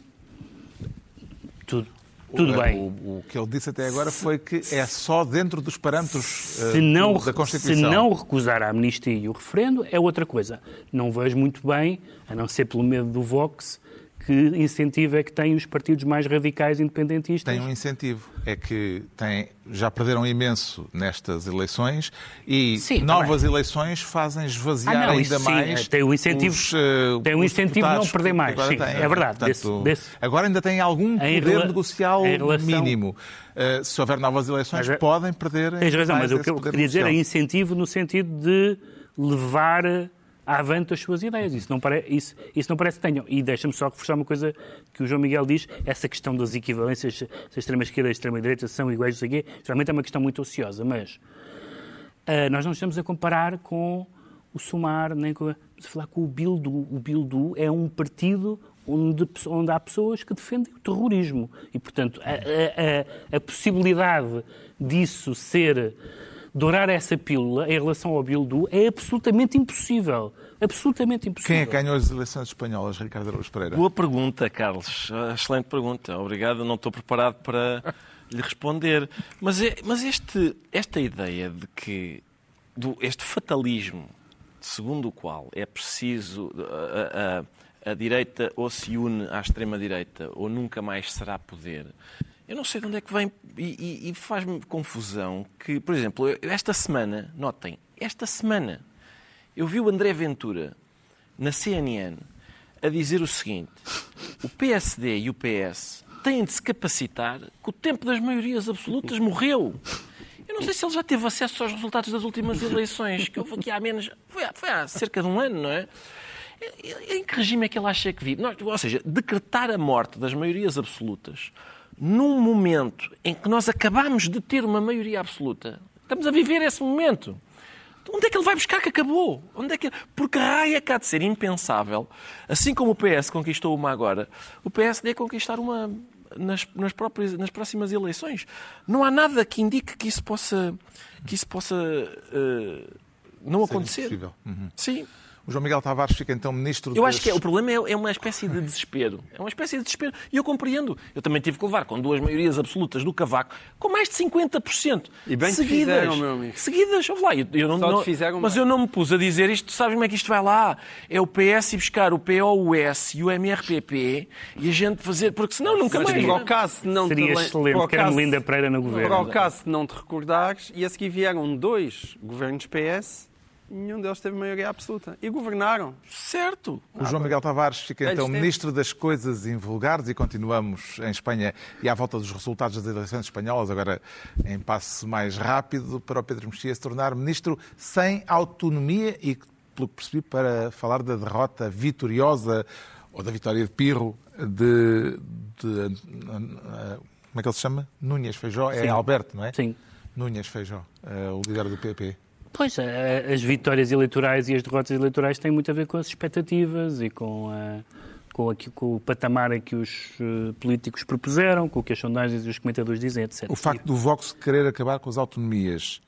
tudo, O- bem. O, o que ele disse até agora foi que é só dentro dos parâmetros eh, se não, da Constituição. se não recusar a amnistia e o referendo, é outra coisa. Não vejo muito bem, a não ser pelo medo do Vox, que incentivo é que têm os partidos mais radicais independentistas. Tem um incentivo. É que tem, já perderam imenso nestas eleições e Sim, novas eleições fazem esvaziar Ah, não, ainda sim, mais. tem o incentivo- os, eh, tem os incentivo de não perder mais, sim, é verdade, Portanto, desse- desse- Agora ainda tem algum Em poder rela- negocial relação- mínimo. Eh, se houver novas eleições, Mas é- podem perder. Tens razão, mas o que eu queria dizer é negocial. incentivo no sentido de levar avante as suas ideias. Isso não, pare... isso, isso não parece que tenham. E deixa-me só reforçar uma coisa que o João Miguel diz, essa questão das equivalências, se a extrema-esquerda e a extrema-direita são iguais, não sei geralmente é uma questão muito ociosa, mas ah, nós não estamos a comparar com o Sumar, nem com... Estamos falar com o Bildu. O Bildu é um partido onde, onde há pessoas que defendem o terrorismo. E, portanto, a- a- a possibilidade disso ser dourar essa pílula em relação ao Bildu é absolutamente impossível. Absolutamente impossível. Quem é que ganhou as eleições espanholas, Ricardo Araújo Pereira? Boa pergunta, Carlos. Ah, Excelente pergunta. Obrigado. Não estou preparado para lhe responder. Mas, é- mas este, esta ideia de que do, este fatalismo segundo o qual é preciso a, a- a direita ou se une à extrema-direita ou nunca mais será poder, eu não sei de onde é que vem e, e- e faz-me confusão que, por exemplo, eu- esta semana, notem, esta semana eu vi o André Ventura na CNN a dizer o seguinte: o PSD e o PS têm de se capacitar que o tempo das maiorias absolutas morreu. Eu não sei se ele já teve acesso aos resultados das últimas eleições, que houve aqui há menos. Foi há, foi há cerca de um ano, não é? Em que regime é que ele acha que vive? Nós- ou seja, decretar a morte das maiorias absolutas num momento em que nós acabamos de ter uma maioria absoluta. Estamos a viver esse momento. Onde é que ele vai buscar que acabou? Onde é que... Porque raia cá de ser impensável, assim como o PS conquistou uma agora, o PSD conquistar uma nas, nas, próprias, nas próximas eleições. Não há nada que indique que isso possa, que isso possa eh, não Ser acontecer. impossível. Uhum. Sim. O João Miguel Tavares fica então ministro Eu acho que é, o problema é, é uma espécie de desespero. É uma espécie de desespero. E eu compreendo. Eu também tive que levar com duas maiorias absolutas do cavaco, com mais de 50%. E bem te seguidas. fizeram, meu amigo. Seguidas. Ouve lá, eu, eu não, não- fizeram mas bem. eu não me pus a dizer isto. Sabes como é que isto vai lá? É o PS e buscar o POUS e o MRPP e a gente fazer. Porque senão nunca Mas mais. para o caso de não Seria te le- excelente, caso- Melinda Pereira no governo. Para o caso de não te recordares, e a seguir vieram dois governos PS, nenhum deles teve maioria absoluta. E governaram. Certo. O João Miguel Tavares fica então tempos. ministro das coisas invulgares e continuamos em Espanha e à volta dos resultados das eleições espanholas, agora em passo mais rápido para o Pedro Mexia se tornar ministro sem autonomia e, pelo que percebi, para falar da derrota vitoriosa ou da vitória de Pirro de, de- como é que ele se chama? Núñez Feijó, é Sim. Alberto, não é? Sim. Núñez Feijó, eh, o líder do PP. Pois, a- as vitórias eleitorais e as derrotas eleitorais têm muito a ver com as expectativas e com, a- com, aqui- com o patamar a que os eh, políticos propuseram, com o que as sondagens e os comentadores dizem, etc. O facto do Vox querer acabar com as autonomias,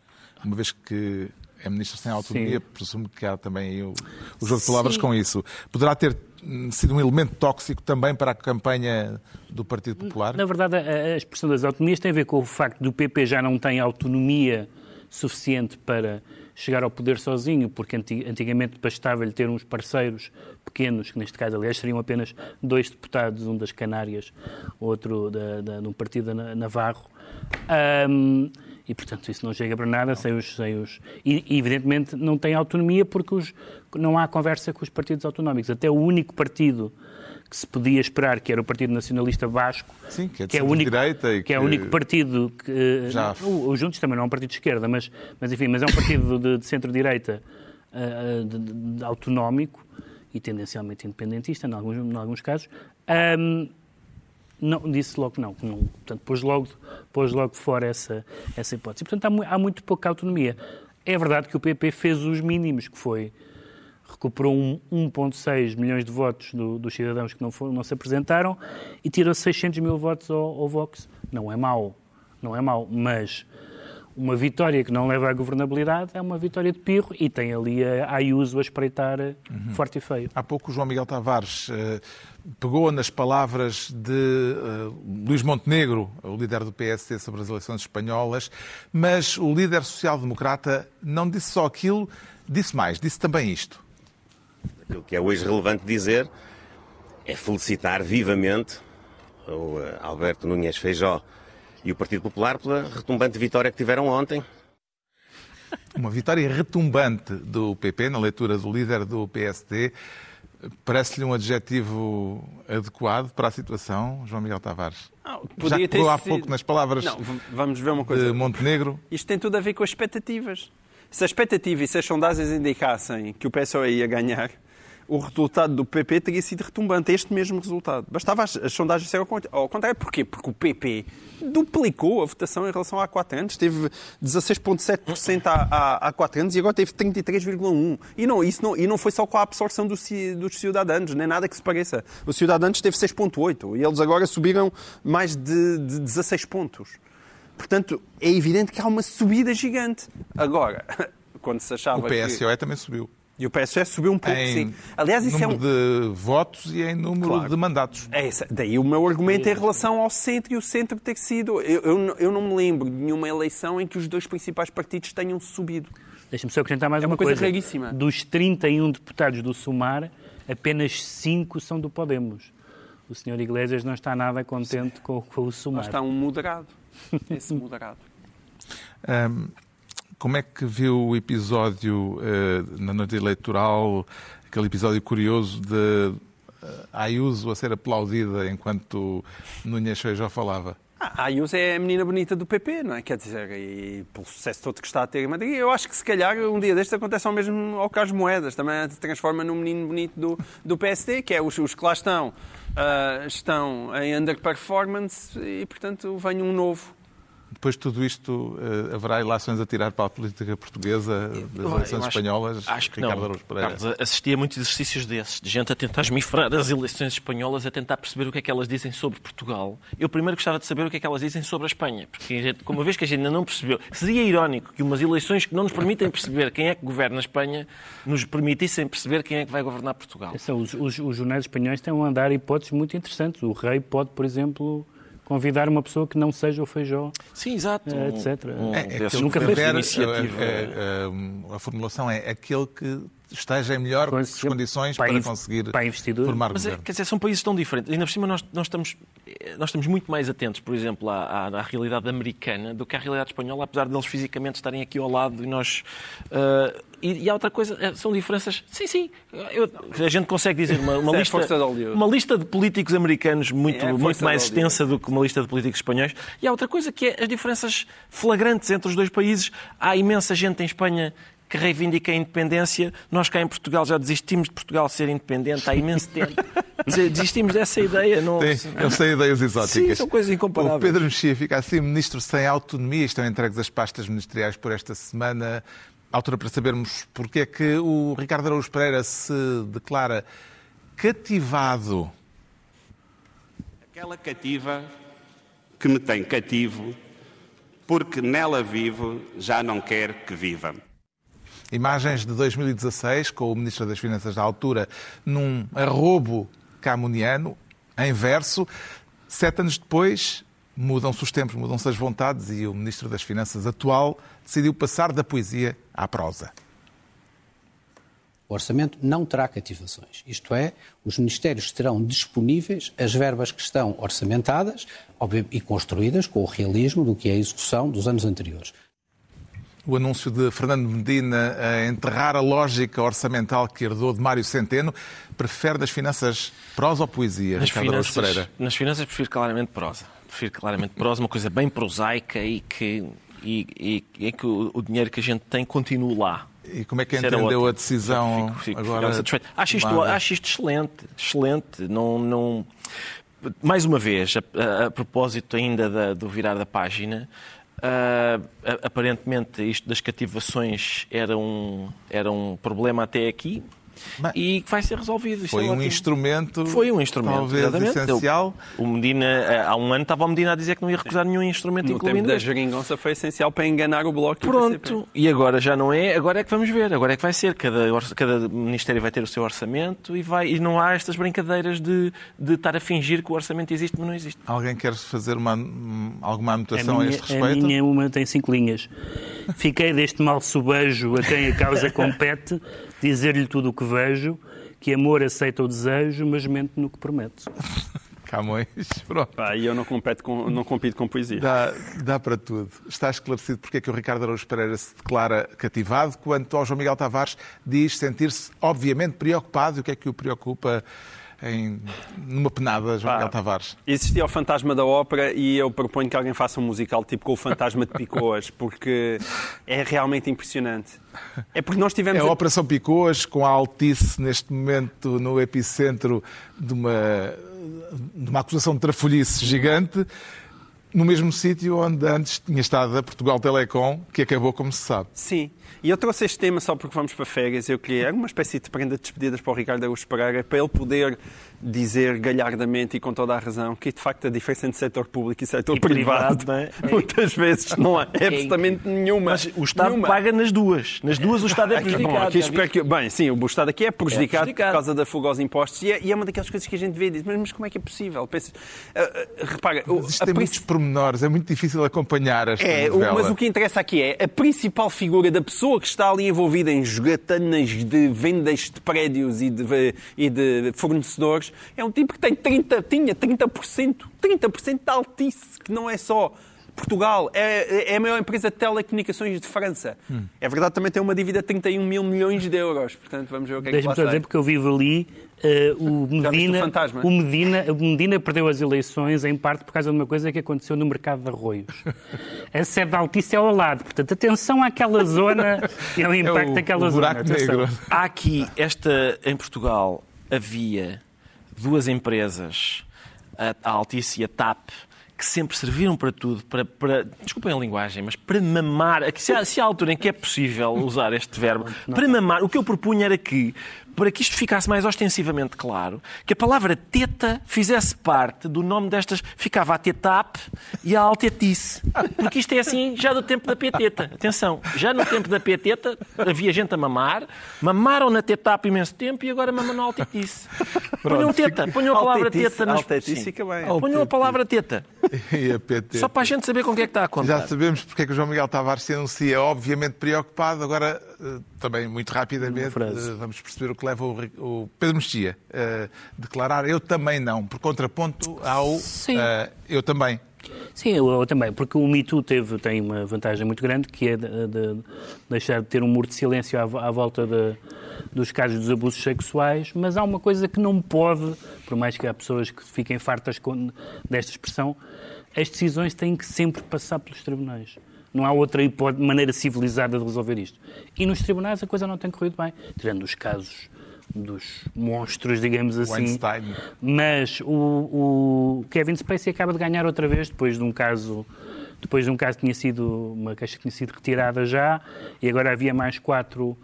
uma vez que é ministro sem autonomia, Sim. presumo que há também aí o, o jogo de palavras com isso. Poderá ter hum, sido um elemento tóxico também para a campanha do Partido Popular? Na verdade, a, a expressão das autonomias tem a ver com o facto do PP já não tem autonomia suficiente para chegar ao poder sozinho, porque anti- antigamente bastava-lhe ter uns parceiros pequenos, que neste caso, aliás, seriam apenas dois deputados, um das Canárias, outro da, da, de um partido Navarro. Ahm, e, portanto, isso não chega para nada sem os... Sem os e, e, evidentemente, não tem autonomia porque os, não há conversa com os partidos autonómicos. Até o único partido que se podia esperar, que era o Partido Nacionalista Vasco, Sim, que é de é o único, e que é o que único partido que... já- O, o Juntos também não é um partido de esquerda, mas, mas enfim, mas é um partido de, de centro-direita ah, de- de- autonómico e tendencialmente independentista, em alguns, em alguns casos. Ahm, não, disse logo que não, que não. Portanto, pôs logo, pôs logo fora essa, essa hipótese. Portanto, há, há muito pouca autonomia. É verdade que o PP fez os mínimos, que foi recuperou um 1,6 milhões de votos do- dos cidadãos que não, foram, não se apresentaram e tirou 600 mil votos ao, ao Vox. Não é mau, não é mau, mas uma vitória que não leva à governabilidade é uma vitória de pirro e tem ali a Ayuso a espreitar eh, forte e feio. Há pouco o João Miguel Tavares eh, pegou nas palavras de eh, Luís Montenegro, o líder do PSD, sobre as eleições espanholas, mas o líder social-democrata não disse só aquilo, disse mais, disse também isto. Aquilo que é hoje relevante dizer é felicitar vivamente o eh, Alberto Núñez Feijó e o Partido Popular pela retumbante vitória que tiveram ontem. Uma vitória retumbante do PP na leitura do líder do PSD. Parece-lhe um adjetivo adequado para a situação, João Miguel Tavares? Não, Já que ter há sido- pouco nas palavras Não, vamos ver uma coisa. de Montenegro. Isto tem tudo a ver com as expectativas. Se a expectativa e se as sondagens indicassem que o PSOE ia ganhar, o resultado do PP teria sido retumbante, este mesmo resultado. Bastava as, as sondagens serem ao cont- ao contrário. Porquê? Porque o PP duplicou a votação em relação há 4 anos. Teve 16,7% há, há, há 4 anos e agora teve 33,1%. E não, isso não, e não foi só com a absorção dos, dos cidadãos, nem nada que se pareça. Os cidadãos teve 6,8% e eles agora subiram mais de, de 16 pontos. Portanto, é evidente que há uma subida gigante. Agora, quando se achava O PSOE também subiu. E o PSOE subiu um pouco, Em sim. Aliás, isso é número um... de votos e em número Claro. de mandatos. É isso. Daí o meu argumento em relação ao centro e o centro ter sido... Eu, eu, não- eu não me lembro de nenhuma eleição em que os dois principais partidos tenham subido. Deixa-me só acrescentar mais É uma, uma coisa raríssima. Dos 31 deputados do Sumar, apenas 5 são do Podemos. O senhor Iglesias não está nada contente com, com o Sumar. está um moderado. Esse moderado. Ahm, como é que viu o episódio eh, na noite eleitoral, aquele episódio curioso de eh, Ayuso a ser aplaudida enquanto Núñez Feijó falava? Ah, a Ayuso é a menina bonita do PP, não é? Quer dizer, e pelo sucesso todo que está a ter em Madrid, eu acho que se calhar um dia destes acontece ao mesmo ao Carlos Moedas, também se transforma num menino bonito do, do PSD, que é os, os que lá estão, ah, estão em underperformance e, portanto, vem um novo Depois de tudo isto, uh, haverá ilações a tirar para a política portuguesa das eleições acho, espanholas? Acho que Ricardo não. Carlos, assistia a muitos exercícios desses, de gente a tentar esmifrar as eleições espanholas, a tentar perceber o que é que elas dizem sobre Portugal. Eu primeiro gostava de saber o que é que elas dizem sobre a Espanha, porque gente, como uma vez que a gente ainda não percebeu, seria irónico que umas eleições que não nos permitem perceber quem é que governa a Espanha nos permitissem perceber quem é que vai governar Portugal. Atenção, Os, os- os jornais espanhóis têm a andar hipóteses muito interessantes. O rei pode, por exemplo, convidar uma pessoa que não seja o feijó. Sim, exato. Eh, etc. Um, É, é aquele nunca fez iniciativa. eh, eh, a formulação é aquele que esteja em melhor Conse- condições para para, conseguir para investidor. formar Mas, é, governo. quer dizer, são países tão diferentes. Ainda por cima, nós, nós, estamos, nós estamos muito mais atentos, por exemplo, à, à- à realidade americana do que à realidade espanhola, apesar deles fisicamente estarem aqui ao lado e nós. ah, e, e há outra coisa, eh, são diferenças. Sim, sim. eu- a gente consegue dizer uma, uma é lista, uma lista de políticos americanos muito, É muito mais extensa do que uma lista de políticos espanhóis. E há outra coisa que é as diferenças flagrantes entre os dois países. Há imensa gente em Espanha que reivindica a independência. Nós cá em Portugal já desistimos de Portugal ser independente há imenso tempo. Desistimos dessa ideia. Não... Sim, eu sei ideias exóticas. Sim, são coisas incomparáveis. O Pedro Mexia fica assim, ministro sem autonomia. Estão entregues as pastas ministeriais por esta semana. Altura para sabermos porque é que o Ricardo Araújo Pereira se declara cativado. Aquela cativa que me tem cativo, porque nela vivo, já não quer que viva. Imagens de 2016, com o Ministro das Finanças da altura, num arrobo camuniano, em verso. Sete anos depois, mudam-se os tempos, mudam-se as vontades e o Ministro das Finanças atual decidiu passar da poesia à prosa. O orçamento não terá cativações. Isto é, os ministérios terão disponíveis as verbas que estão orçamentadas e construídas com o realismo do que é a execução dos anos anteriores. O anúncio de Fernando Medina a enterrar a lógica orçamental que herdou de Mário Centeno prefere das finanças prosa ou poesia, Nas Ricardo finanças, Pereira? nas finanças prefiro claramente prosa. Prefiro claramente prosa, uma coisa bem prosaica e que, e, e, e que o, o dinheiro que a gente tem continue lá. E como é que Isso entendeu a decisão Fico- fico- agora? Acho isto, acho isto excelente, excelente. Não, não... Mais uma vez, a, a- a propósito ainda da- do virar da página, a- aparentemente isto das cativações era um, era um problema até aqui Mas- e que vai ser resolvido. Isto Foi é um ótimo. instrumento, Foi um instrumento, talvez exatamente. essencial. O Medina, há um ano estava o Medina a dizer que não ia recusar nenhum instrumento, No tempo incluindo da este. geringonça foi essencial para enganar o Bloco. Pronto, e agora já não é, agora é que vamos ver, agora é que vai ser. Cada, cada Ministério vai ter o seu orçamento e, vai, e não há estas brincadeiras de, de estar a fingir que o orçamento existe, mas não existe. Alguém quer fazer uma, alguma anotação a a, minha, este a respeito? minha uma tem cinco linhas. Fiquei deste mal subejo a quem a causa compete, dizer-lhe tudo o que vejo, que amor aceita o desejo, mas mente no que promete. Camões, pronto. Pá, e eu não compito com, não compito com poesia. Dá, dá para tudo. Está esclarecido porque é que o Ricardo Araújo Pereira se declara cativado, quanto ao João Miguel Tavares diz sentir-se, obviamente, preocupado. E o que é que o preocupa em, numa penada, João Miguel Tavares? Existia o Fantasma da Ópera e eu proponho que alguém faça um musical tipo com o Fantasma de Picoas, porque é realmente impressionante. É porque nós tivemos... É a Operação Picoas, com a Altice neste momento no epicentro de uma, de uma acusação de trafolhice gigante, no mesmo sítio onde antes tinha estado a Portugal Telecom, que acabou como se sabe. Sim. E eu trouxe este tema só porque vamos para férias. Eu queria uma espécie de prenda de despedidas para o Ricardo Araújo Pereira, para ele poder dizer galhardamente e com toda a razão que, de facto, a diferença entre setor público e setor E privado, privado, é? muitas vezes não há absolutamente nenhuma. Mas o Estado nenhuma. paga nas duas. Nas duas o Estado é bom, prejudicado. aqui já espero que, bem, sim, o Estado aqui é prejudicado, prejudicado. por causa da fuga aos impostos e é, e é uma daquelas coisas que a gente vê e diz, mas, mas como é que é possível? Pensa, ah, ah, repara, o- Mas isto a tem princi- muitos pormenores, é muito difícil acompanhar esta é, novela. mas o que interessa aqui é a principal figura da pessoa que está ali envolvida em jogatanas de vendas de prédios e de, e de fornecedores é um tipo que tem 30, tinha 30%, 30% de altice, que não é só Portugal, é, é a maior empresa de telecomunicações de França. Hum. É verdade, também tem uma dívida de 31 mil milhões de euros. Portanto, vamos ver o que é que Deixa-me dizer, porque eu vivo ali, eh, o, Medina, o, Medina, o Medina perdeu as eleições em parte por causa de uma coisa que aconteceu no mercado de arroios. A sede da Altice é ao lado, portanto, atenção àquela zona e ao impacto o- daquela o zona. Há aqui, esta, em Portugal, havia duas empresas, a, a Altice e a TAP, que sempre serviram para tudo, para, para desculpem a linguagem, mas para mamar, se há, se há altura em que é possível usar este verbo, para mamar, o que eu propunha era que para que isto ficasse mais ostensivamente claro, que a palavra teta fizesse parte do nome destas. Ficava a tetap e a altetice. Porque isto é assim já do tempo da peteta. Atenção, já no tempo da peteta havia gente a mamar, mamaram na tetap imenso tempo e agora mamam na altetice. Ponham teta, ponham a palavra teta nas. Altetice fica bem. Ponham a palavra teta. E. Só para a gente saber com o que é que está a contar. Já sabemos porque é que o João Miguel Tavares se anuncia obviamente preocupado. Agora, também muito rapidamente, eh, vamos perceber o que leva o Pedro Mexia a declarar eu também não, por contraponto ao Sim. eh, eu também. Sim, eu, eu também, porque o Me Too teve, tem uma vantagem muito grande, que é de, de deixar de ter um muro de silêncio à, à volta de- dos casos dos abusos sexuais, mas há uma coisa que não pode, por mais que há pessoas que fiquem fartas com- desta expressão, as decisões têm que sempre passar pelos tribunais. Não há outra maneira civilizada de resolver isto. E nos tribunais a coisa não tem corrido bem, tirando os casos dos monstros, digamos assim. Weinstein. Mas o, o Kevin Spacey acaba de ganhar outra vez depois de um caso depois de um caso que tinha sido uma queixa que tinha sido retirada já e agora havia mais quatro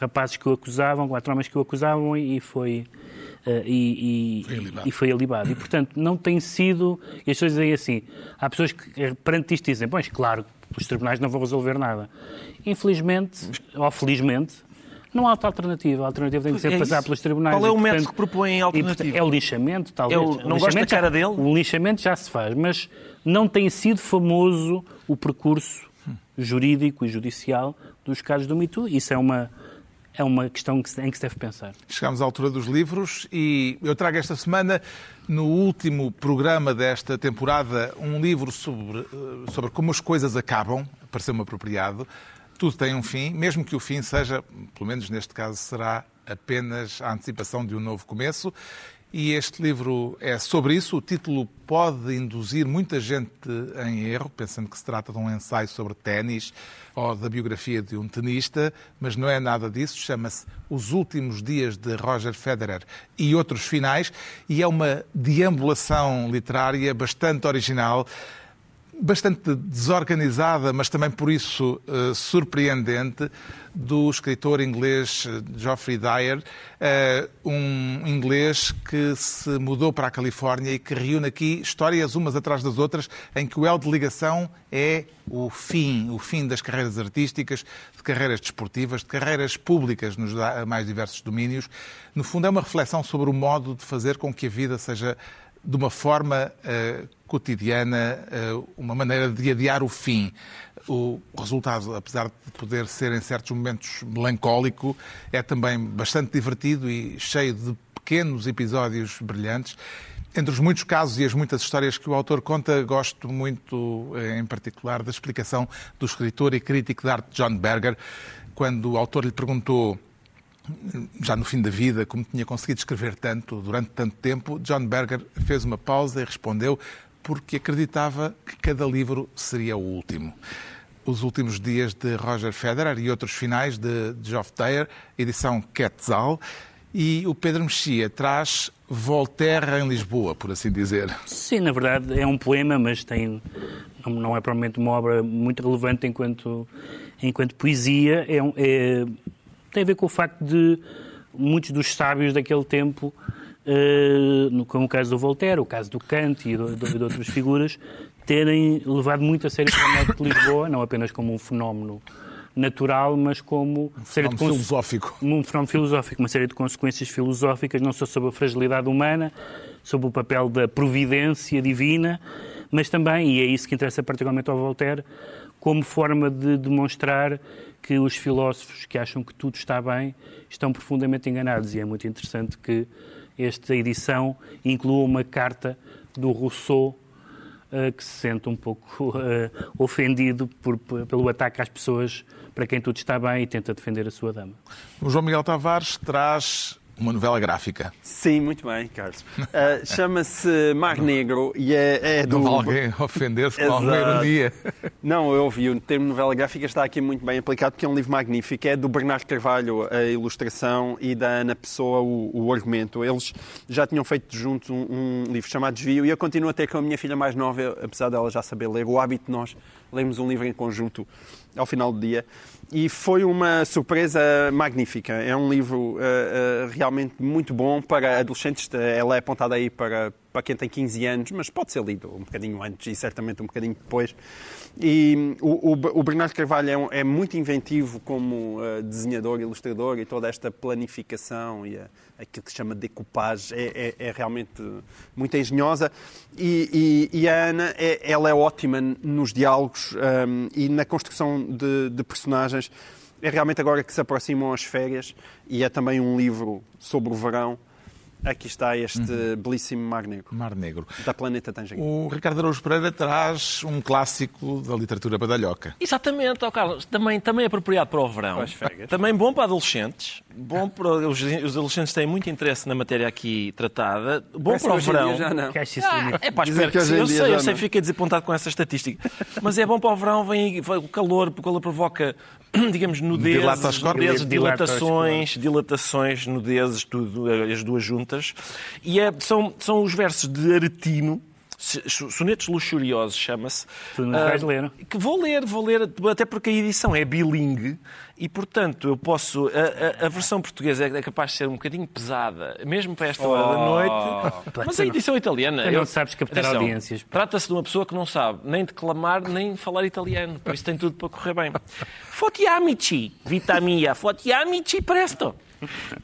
rapazes que o acusavam, quatro homens que o acusavam e foi eh, e, e- e foi alibado. E, portanto, não tem sido... E as pessoas dizem assim, há pessoas que eh, perante isto dizem, pois, claro, os tribunais não vão resolver nada. Infelizmente, ou felizmente, não há outra alternativa. A alternativa tem que ser É passar pelos tribunais. Qual é E, o método que propõem e, alternativo? portanto, É o lixamento, talvez. É o- O não gosto da cara dele? O lixamento já se faz, mas não tem sido famoso o percurso jurídico e judicial dos casos do Me Too. Isso é uma, é uma questão em que se deve pensar. Chegamos à altura dos livros e eu trago esta semana, no último programa desta temporada, um livro sobre, eh, sobre como as coisas acabam, pareceu-me apropriado. Tudo tem um fim, mesmo que o fim seja, pelo menos neste caso, será apenas a antecipação de um novo começo. E este livro é sobre isso. O título pode induzir muita gente em erro, pensando que se trata de um ensaio sobre ténis ou da biografia de um tenista, mas não é nada disso. Chama-se Os Últimos Dias de Roger Federer e Outros Finais e é uma deambulação literária bastante original bastante desorganizada, mas também por isso eh, surpreendente, do escritor inglês eh, Geoffrey Dyer, eh, um inglês que se mudou para a Califórnia e que reúne aqui histórias umas atrás das outras, em que o elo de ligação é o fim, o fim das carreiras artísticas, de carreiras desportivas, de carreiras públicas nos mais diversos domínios. No fundo, é uma reflexão sobre o modo de fazer com que a vida seja de uma forma eh, cotidiana, eh, uma maneira de adiar o fim. O resultado, apesar de poder ser em certos momentos melancólico, é também bastante divertido e cheio de pequenos episódios brilhantes. Entre os muitos casos e as muitas histórias que o autor conta, gosto muito, eh, em particular, da explicação do escritor e crítico de arte John Berger, quando o autor lhe perguntou já no fim da vida, como tinha conseguido escrever tanto durante tanto tempo, John Berger fez uma pausa e respondeu porque acreditava que cada livro seria o último. Os Últimos Dias de Roger Federer e Outros Finais de Geoff Dyer, edição Quetzal. E o Pedro Mexia traz Voltaire em Lisboa, por assim dizer. Sim, na verdade é um poema, mas tem, não é provavelmente uma obra muito relevante enquanto, enquanto poesia. É, um- é- tem a ver com o facto de muitos dos sábios daquele tempo, eh, no- como o caso do Voltaire, o caso do Kant e de, outras figuras, terem levado muito a sério o fenómeno de Lisboa, não apenas como um fenómeno natural, mas como de Fenómeno filosófico. um fenómeno filosófico, uma série de consequências filosóficas, não só sobre a fragilidade humana, sobre o papel da providência divina, mas também, e é isso que interessa particularmente ao Voltaire, como forma de demonstrar que os filósofos que acham que tudo está bem estão profundamente enganados. E é muito interessante que esta edição inclua uma carta do Rousseau eh, que se sente um pouco eh, ofendido por- pelo ataque às pessoas para quem tudo está bem e tenta defender a sua dama. O João Miguel Tavares traz Uma novela gráfica. Sim, muito bem, Carlos. Uh, Chama-se Mar Negro e é, é do. Não alguém ofender-se com alguma ironia. Não, eu ouvi. O termo novela gráfica está aqui muito bem aplicado porque é um livro magnífico. É do Bernardo Carvalho a ilustração e da Ana Pessoa o, o argumento. Eles já tinham feito juntos um, um livro chamado Desvio e eu continuo até com a minha filha mais nova, apesar dela já saber ler, o hábito de nós lermos um livro em conjunto ao final do dia. E foi uma surpresa magnífica. É um livro uh, uh, realmente muito bom para adolescentes. Ela é apontada aí para, para quem tem 15 anos, mas pode ser lido um bocadinho antes e certamente um bocadinho depois. E o, o, o Bernardo Carvalho é, um, é, muito inventivo como uh, desenhador, ilustrador e toda esta planificação e a, aquilo que se chama decoupage é, é, é realmente muito engenhosa. E, e, e, a Ana, é, ela é ótima nos diálogos um, e na construção de, de personagens. É realmente agora que se aproximam as férias e é também um livro sobre o verão. Aqui está este uhum. belíssimo Mar Negro. Mar Negro. Da Planeta Tangerina. O Ricardo Araújo Pereira traz um clássico da literatura badalhoca. Exatamente, oh Carlos. Também, também apropriado para o verão. Também bom para adolescentes. Bom para os, os adolescentes têm muito interesse na matéria aqui tratada. Bom Parece para o verão. já não. Ah, é pá, espero que sim. Eu sei, fiquei desapontado com essa estatística. Mas é bom para o verão, vem vai o calor, o calor provoca, digamos, nudezes, Dilata nudezes dilatações, dilatações, nudezes, tudo, as duas juntas. E é- são, são os versos de Aretino, sonetos luxuriosos, chama-se. Tu não vais ler. que vou ler, vou ler, até porque a edição é bilingue e, portanto, eu posso. A, a- a versão portuguesa é capaz de ser um bocadinho pesada, mesmo para esta hora da noite. Mas a edição italiana. Tu não sabes captar atenção, audiências. Trata-se de uma pessoa que não sabe nem declamar nem falar italiano, por isso tem tudo para correr bem. Foti amici, vita mia, foti amici presto.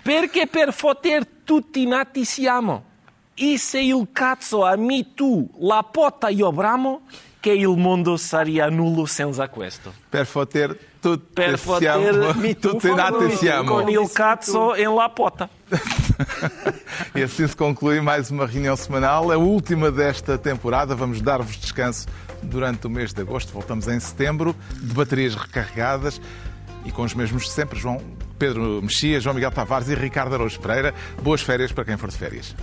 Perché per foter tutti nati siamo. E se il cazzo a me tu la pota io bramo, che il mondo saria nullo senza questo. Per foter tutte Per siamo, foter me tu tutte nate siamo. con il cazzo em la pota. E assim se conclui mais uma reunião semanal, a última desta temporada. Vamos dar-vos descanso durante o mês de agosto. Voltamos em setembro, de baterias recarregadas e com os mesmos de sempre, João Pedro Mexia, João Miguel Tavares e Ricardo Araújo Pereira. Boas férias para quem for de férias.